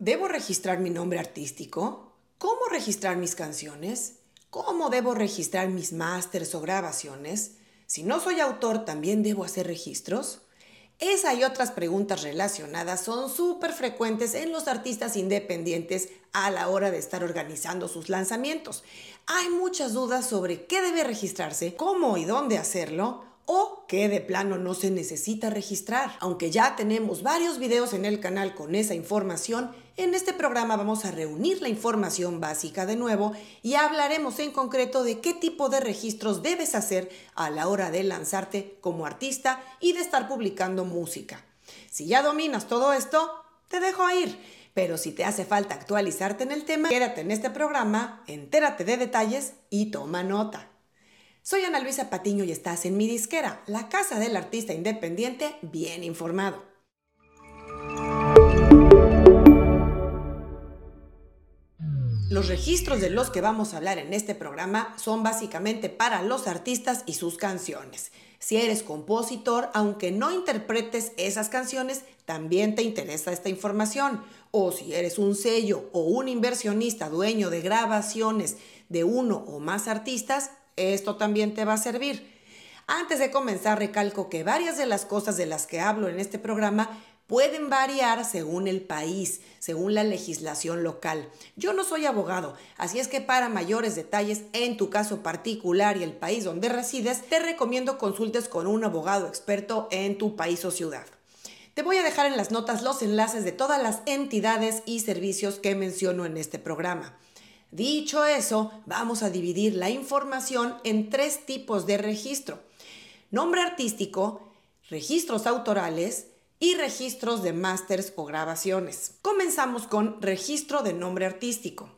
¿Debo registrar mi nombre artístico? ¿Cómo registrar mis canciones? ¿Cómo debo registrar mis másters o grabaciones? Si no soy autor, ¿también debo hacer registros? Esa y otras preguntas relacionadas son súper frecuentes en los artistas independientes a la hora de estar organizando sus lanzamientos. Hay muchas dudas sobre qué debe registrarse, cómo y dónde hacerlo, o que de plano no se necesita registrar. Aunque ya tenemos varios videos en el canal con esa información, en este programa vamos a reunir la información básica de nuevo y hablaremos en concreto de qué tipo de registros debes hacer a la hora de lanzarte como artista y de estar publicando música. Si ya dominas todo esto, te dejo ir. Pero si te hace falta actualizarte en el tema, quédate en este programa, entérate de detalles y toma nota. Soy Ana Luisa Patiño y estás en mi disquera, la casa del artista independiente bien informado. Los registros de los que vamos a hablar en este programa son básicamente para los artistas y sus canciones. Si eres compositor, aunque no interpretes esas canciones, también te interesa esta información. O si eres un sello o un inversionista dueño de grabaciones de uno o más artistas, esto también te va a servir. Antes de comenzar, recalco que varias de las cosas de las que hablo en este programa pueden variar según el país, según la legislación local. Yo no soy abogado, así es que para mayores detalles en tu caso particular y el país donde resides, te recomiendo consultes con un abogado experto en tu país o ciudad. Te voy a dejar en las notas los enlaces de todas las entidades y servicios que menciono en este programa. Dicho eso, vamos a dividir la información en tres tipos de registro. Nombre artístico, registros autorales y registros de másters o grabaciones. Comenzamos con registro de nombre artístico.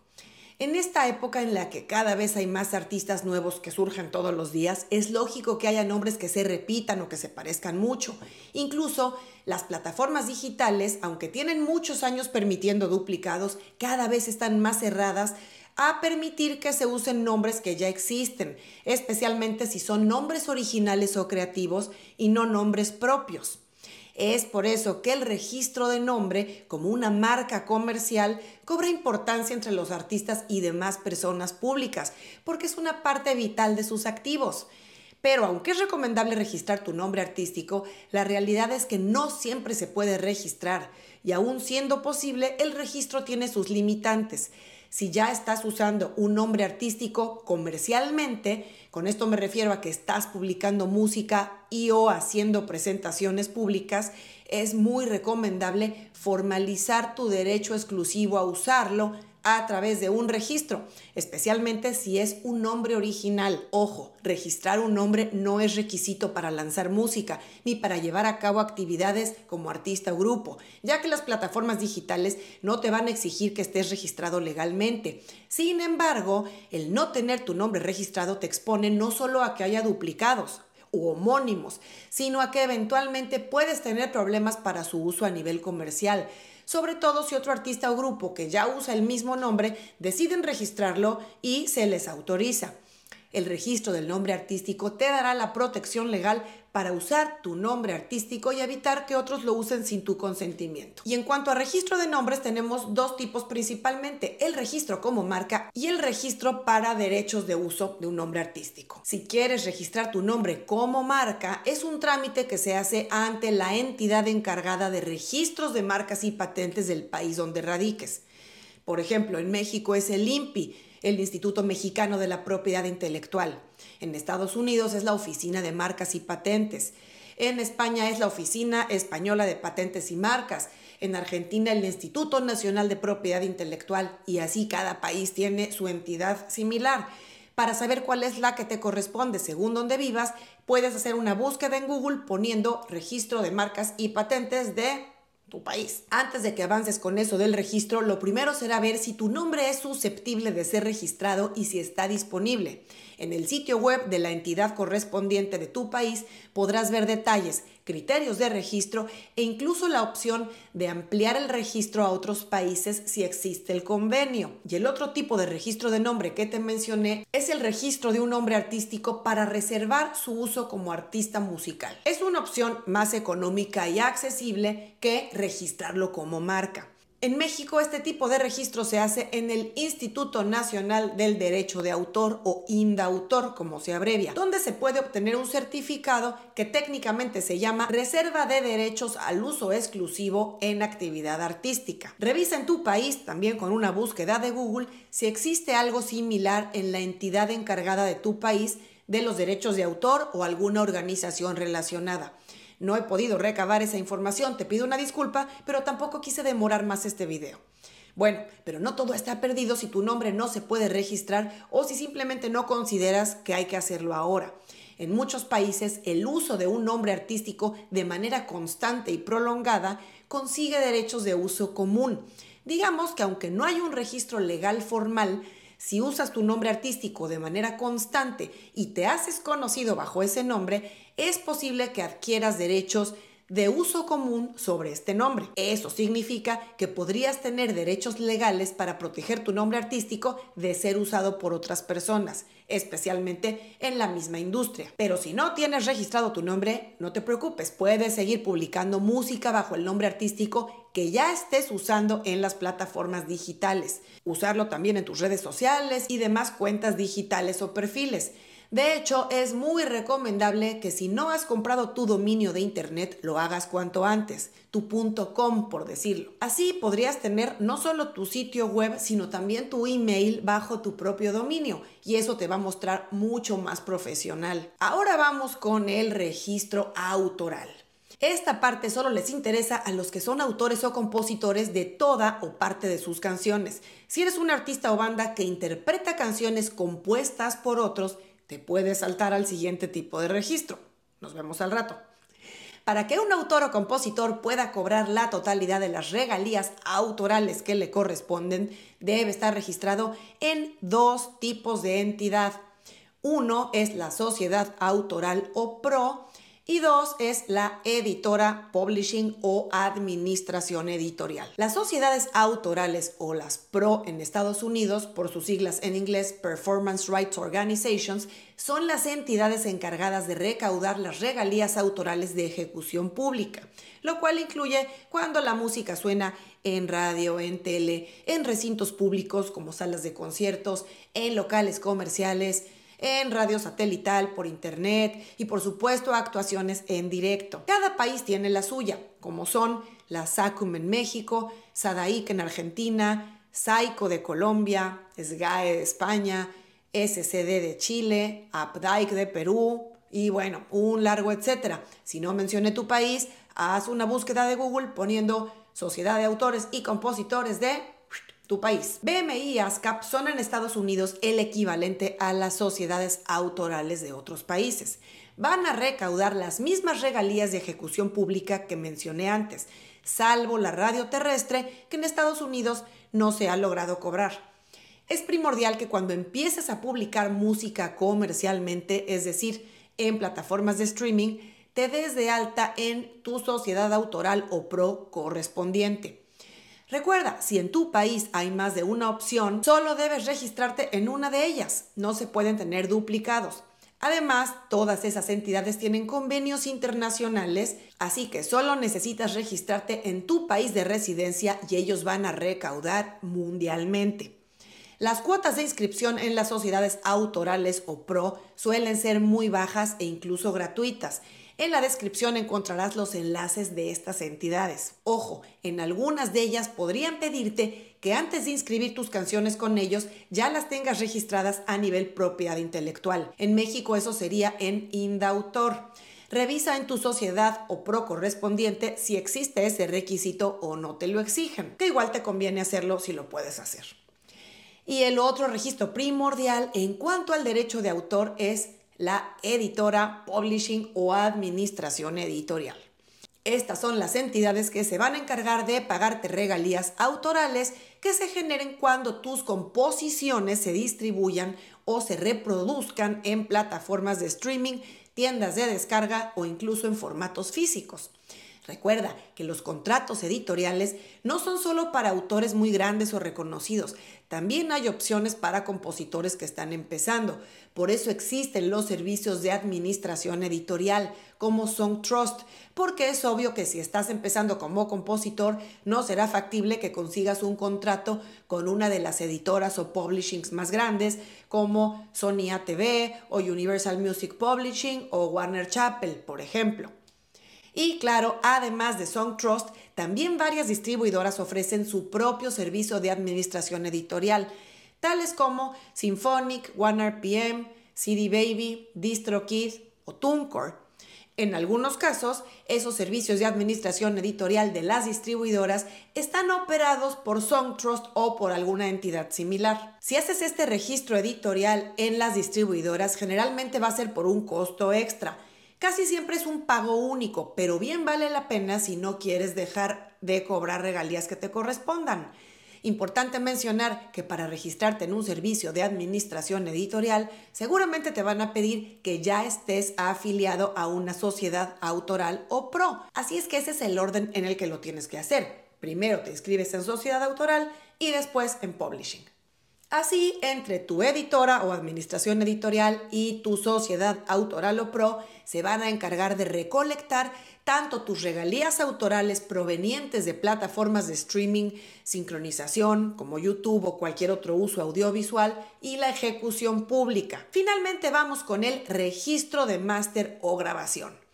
En esta época en la que cada vez hay más artistas nuevos que surgen todos los días, es lógico que haya nombres que se repitan o que se parezcan mucho. Incluso las plataformas digitales, aunque tienen muchos años permitiendo duplicados, cada vez están más cerradas a permitir que se usen nombres que ya existen, especialmente si son nombres originales o creativos y no nombres propios. Es por eso que el registro de nombre como una marca comercial cobra importancia entre los artistas y demás personas públicas, porque es una parte vital de sus activos. Pero aunque es recomendable registrar tu nombre artístico, la realidad es que no siempre se puede registrar y aún siendo posible, el registro tiene sus limitantes si ya estás usando un nombre artístico comercialmente, con esto me refiero a que estás publicando música y o haciendo presentaciones públicas, es muy recomendable formalizar tu derecho exclusivo a usarlo a través de un registro, especialmente si es un nombre original. Ojo, registrar un nombre no es requisito para lanzar música ni para llevar a cabo actividades como artista o grupo, ya que las plataformas digitales no te van a exigir que estés registrado legalmente. Sin embargo, el no tener tu nombre registrado te expone no solo a que haya duplicados, u homónimos, sino a que eventualmente puedes tener problemas para su uso a nivel comercial sobre todo si otro artista o grupo que ya usa el mismo nombre deciden registrarlo y se les autoriza. El registro del nombre artístico te dará la protección legal para usar tu nombre artístico y evitar que otros lo usen sin tu consentimiento. Y en cuanto a registro de nombres, tenemos dos tipos principalmente, el registro como marca y el registro para derechos de uso de un nombre artístico. Si quieres registrar tu nombre como marca, es un trámite que se hace ante la entidad encargada de registros de marcas y patentes del país donde radiques. Por ejemplo, en México es el INPI, el Instituto Mexicano de la Propiedad Intelectual. En Estados Unidos es la Oficina de Marcas y Patentes. En España es la Oficina Española de Patentes y Marcas. En Argentina el Instituto Nacional de Propiedad Intelectual. Y así cada país tiene su entidad similar. Para saber cuál es la que te corresponde según donde vivas, puedes hacer una búsqueda en Google poniendo registro de marcas y patentes de tu país. Antes de que avances con eso del registro, lo primero será ver si tu nombre es susceptible de ser registrado y si está disponible. En el sitio web de la entidad correspondiente de tu país podrás ver detalles, criterios de registro e incluso la opción de ampliar el registro a otros países si existe el convenio. Y el otro tipo de registro de nombre que te mencioné es el registro de un nombre artístico para reservar su uso como artista musical. Es una opción más económica y accesible que registrarlo como marca. En México este tipo de registro se hace en el Instituto Nacional del Derecho de Autor o INDAUTOR, como se abrevia, donde se puede obtener un certificado que técnicamente se llama Reserva de Derechos al Uso Exclusivo en Actividad Artística. Revisa en tu país, también con una búsqueda de Google, si existe algo similar en la entidad encargada de tu país de los derechos de autor o alguna organización relacionada. No he podido recabar esa información, te pido una disculpa, pero tampoco quise demorar más este video. Bueno, pero no todo está perdido si tu nombre no se puede registrar o si simplemente no consideras que hay que hacerlo ahora. En muchos países, el uso de un nombre artístico de manera constante y prolongada consigue derechos de uso común. Digamos que aunque no hay un registro legal formal, si usas tu nombre artístico de manera constante y te haces conocido bajo ese nombre, es posible que adquieras derechos de uso común sobre este nombre. Eso significa que podrías tener derechos legales para proteger tu nombre artístico de ser usado por otras personas, especialmente en la misma industria. Pero si no tienes registrado tu nombre, no te preocupes, puedes seguir publicando música bajo el nombre artístico que ya estés usando en las plataformas digitales. Usarlo también en tus redes sociales y demás cuentas digitales o perfiles. De hecho, es muy recomendable que si no has comprado tu dominio de internet, lo hagas cuanto antes, tu .com por decirlo. Así podrías tener no solo tu sitio web, sino también tu email bajo tu propio dominio y eso te va a mostrar mucho más profesional. Ahora vamos con el registro autoral. Esta parte solo les interesa a los que son autores o compositores de toda o parte de sus canciones. Si eres un artista o banda que interpreta canciones compuestas por otros, te puedes saltar al siguiente tipo de registro. Nos vemos al rato. Para que un autor o compositor pueda cobrar la totalidad de las regalías autorales que le corresponden, debe estar registrado en dos tipos de entidad. Uno es la sociedad autoral o PRO y dos es la editora, publishing o administración editorial. Las sociedades autorales o las PRO en Estados Unidos, por sus siglas en inglés Performance Rights Organizations, son las entidades encargadas de recaudar las regalías autorales de ejecución pública, lo cual incluye cuando la música suena en radio, en tele, en recintos públicos como salas de conciertos, en locales comerciales, en radio satelital, por internet y por supuesto actuaciones en directo. Cada país tiene la suya, como son la SACUM en México, SADAIC en Argentina, SAICO de Colombia, SGAE de España, SCD de Chile, APDAIC de Perú y bueno, un largo etcétera. Si no mencioné tu país, haz una búsqueda de Google poniendo Sociedad de Autores y Compositores de tu país. BMI y ASCAP son en Estados Unidos el equivalente a las sociedades autorales de otros países. Van a recaudar las mismas regalías de ejecución pública que mencioné antes, salvo la radio terrestre que en Estados Unidos no se ha logrado cobrar. Es primordial que cuando empieces a publicar música comercialmente, es decir, en plataformas de streaming, te des de alta en tu sociedad autoral o pro correspondiente. Recuerda, si en tu país hay más de una opción, solo debes registrarte en una de ellas. No se pueden tener duplicados. Además, todas esas entidades tienen convenios internacionales, así que solo necesitas registrarte en tu país de residencia y ellos van a recaudar mundialmente. Las cuotas de inscripción en las sociedades autorales o PRO suelen ser muy bajas e incluso gratuitas en la descripción encontrarás los enlaces de estas entidades. Ojo, en algunas de ellas podrían pedirte que antes de inscribir tus canciones con ellos ya las tengas registradas a nivel propiedad intelectual. En México eso sería en Indautor. Revisa en tu sociedad o pro correspondiente si existe ese requisito o no te lo exigen, que igual te conviene hacerlo si lo puedes hacer. Y el otro registro primordial en cuanto al derecho de autor es la editora, publishing o administración editorial. Estas son las entidades que se van a encargar de pagarte regalías autorales que se generen cuando tus composiciones se distribuyan o se reproduzcan en plataformas de streaming, tiendas de descarga o incluso en formatos físicos. Recuerda que los contratos editoriales no son solo para autores muy grandes o reconocidos, también hay opciones para compositores que están empezando. Por eso existen los servicios de administración editorial como Song Trust, porque es obvio que si estás empezando como compositor no será factible que consigas un contrato con una de las editoras o publishings más grandes como Sony ATV o Universal Music Publishing o Warner Chappell, por ejemplo. Y claro, además de Song Trust, también varias distribuidoras ofrecen su propio servicio de administración editorial, tales como Symphonic, Warner PM, CD Baby, DistroKid o TuneCore. En algunos casos, esos servicios de administración editorial de las distribuidoras están operados por Songtrust o por alguna entidad similar. Si haces este registro editorial en las distribuidoras, generalmente va a ser por un costo extra Casi siempre es un pago único, pero bien vale la pena si no quieres dejar de cobrar regalías que te correspondan. Importante mencionar que para registrarte en un servicio de administración editorial, seguramente te van a pedir que ya estés afiliado a una sociedad autoral o pro. Así es que ese es el orden en el que lo tienes que hacer. Primero te inscribes en sociedad autoral y después en publishing. Así, entre tu editora o administración editorial y tu sociedad autoral o pro, se van a encargar de recolectar tanto tus regalías autorales provenientes de plataformas de streaming, sincronización como YouTube o cualquier otro uso audiovisual y la ejecución pública. Finalmente vamos con el registro de máster o grabación.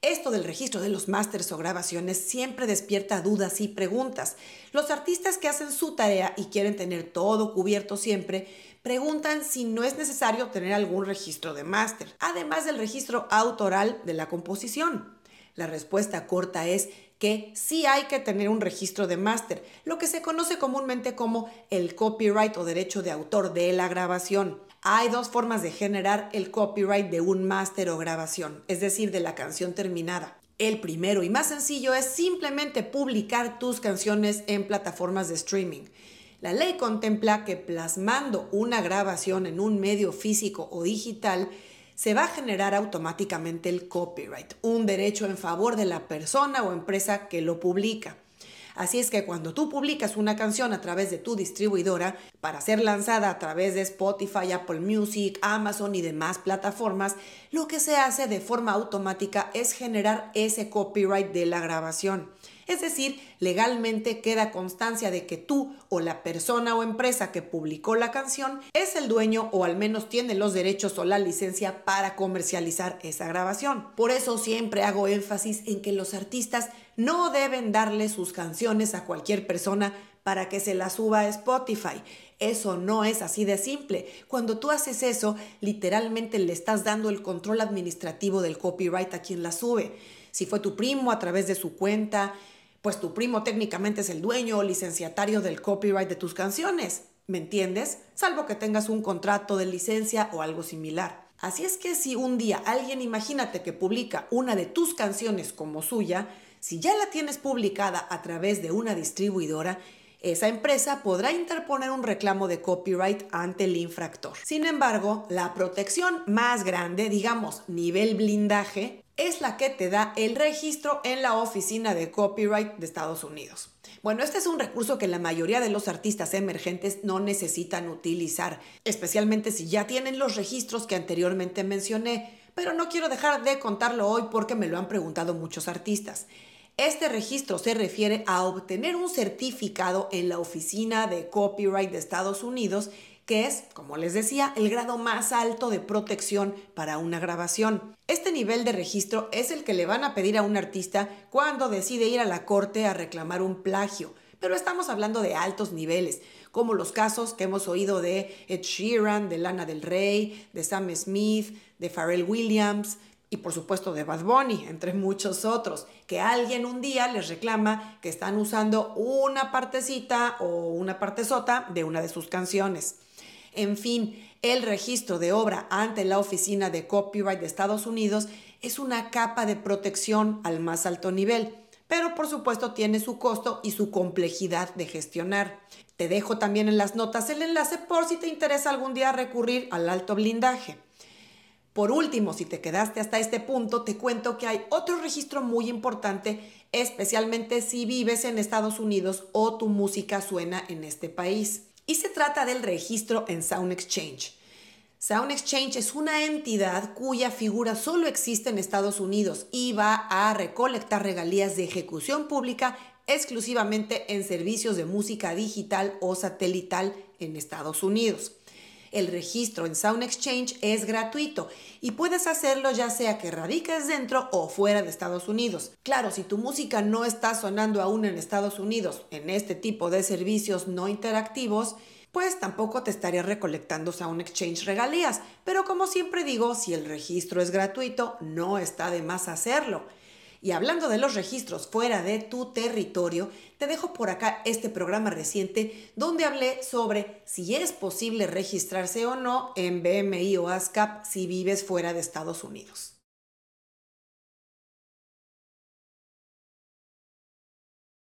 Esto del registro de los másters o grabaciones siempre despierta dudas y preguntas. Los artistas que hacen su tarea y quieren tener todo cubierto siempre, preguntan si no es necesario tener algún registro de máster, además del registro autoral de la composición. La respuesta corta es que sí hay que tener un registro de máster, lo que se conoce comúnmente como el copyright o derecho de autor de la grabación. Hay dos formas de generar el copyright de un máster o grabación, es decir, de la canción terminada. El primero y más sencillo es simplemente publicar tus canciones en plataformas de streaming. La ley contempla que plasmando una grabación en un medio físico o digital, se va a generar automáticamente el copyright, un derecho en favor de la persona o empresa que lo publica. Así es que cuando tú publicas una canción a través de tu distribuidora para ser lanzada a través de Spotify, Apple Music, Amazon y demás plataformas, lo que se hace de forma automática es generar ese copyright de la grabación. Es decir, legalmente queda constancia de que tú o la persona o empresa que publicó la canción es el dueño o al menos tiene los derechos o la licencia para comercializar esa grabación. Por eso siempre hago énfasis en que los artistas no deben darle sus canciones a cualquier persona para que se las suba a Spotify. Eso no es así de simple. Cuando tú haces eso, literalmente le estás dando el control administrativo del copyright a quien la sube. Si fue tu primo a través de su cuenta, pues tu primo técnicamente es el dueño o licenciatario del copyright de tus canciones. ¿Me entiendes? Salvo que tengas un contrato de licencia o algo similar. Así es que si un día alguien imagínate que publica una de tus canciones como suya, si ya la tienes publicada a través de una distribuidora, esa empresa podrá interponer un reclamo de copyright ante el infractor. Sin embargo, la protección más grande, digamos nivel blindaje, es la que te da el registro en la Oficina de Copyright de Estados Unidos. Bueno, este es un recurso que la mayoría de los artistas emergentes no necesitan utilizar, especialmente si ya tienen los registros que anteriormente mencioné, pero no quiero dejar de contarlo hoy porque me lo han preguntado muchos artistas. Este registro se refiere a obtener un certificado en la Oficina de Copyright de Estados Unidos que es, como les decía, el grado más alto de protección para una grabación. Este nivel de registro es el que le van a pedir a un artista cuando decide ir a la corte a reclamar un plagio. Pero estamos hablando de altos niveles, como los casos que hemos oído de Ed Sheeran, de Lana del Rey, de Sam Smith, de Pharrell Williams y por supuesto de Bad Bunny, entre muchos otros, que alguien un día les reclama que están usando una partecita o una partezota de una de sus canciones. En fin, el registro de obra ante la Oficina de Copyright de Estados Unidos es una capa de protección al más alto nivel, pero por supuesto tiene su costo y su complejidad de gestionar. Te dejo también en las notas el enlace por si te interesa algún día recurrir al alto blindaje. Por último, si te quedaste hasta este punto, te cuento que hay otro registro muy importante, especialmente si vives en Estados Unidos o tu música suena en este país. Y se trata del registro en Sound Exchange. Sound Exchange es una entidad cuya figura solo existe en Estados Unidos y va a recolectar regalías de ejecución pública exclusivamente en servicios de música digital o satelital en Estados Unidos. El registro en Sound Exchange es gratuito y puedes hacerlo ya sea que radiques dentro o fuera de Estados Unidos. Claro, si tu música no está sonando aún en Estados Unidos en este tipo de servicios no interactivos, pues tampoco te estaría recolectando Sound Exchange regalías. Pero como siempre digo, si el registro es gratuito, no está de más hacerlo. Y hablando de los registros fuera de tu territorio, te dejo por acá este programa reciente donde hablé sobre si es posible registrarse o no en BMI o ASCAP si vives fuera de Estados Unidos.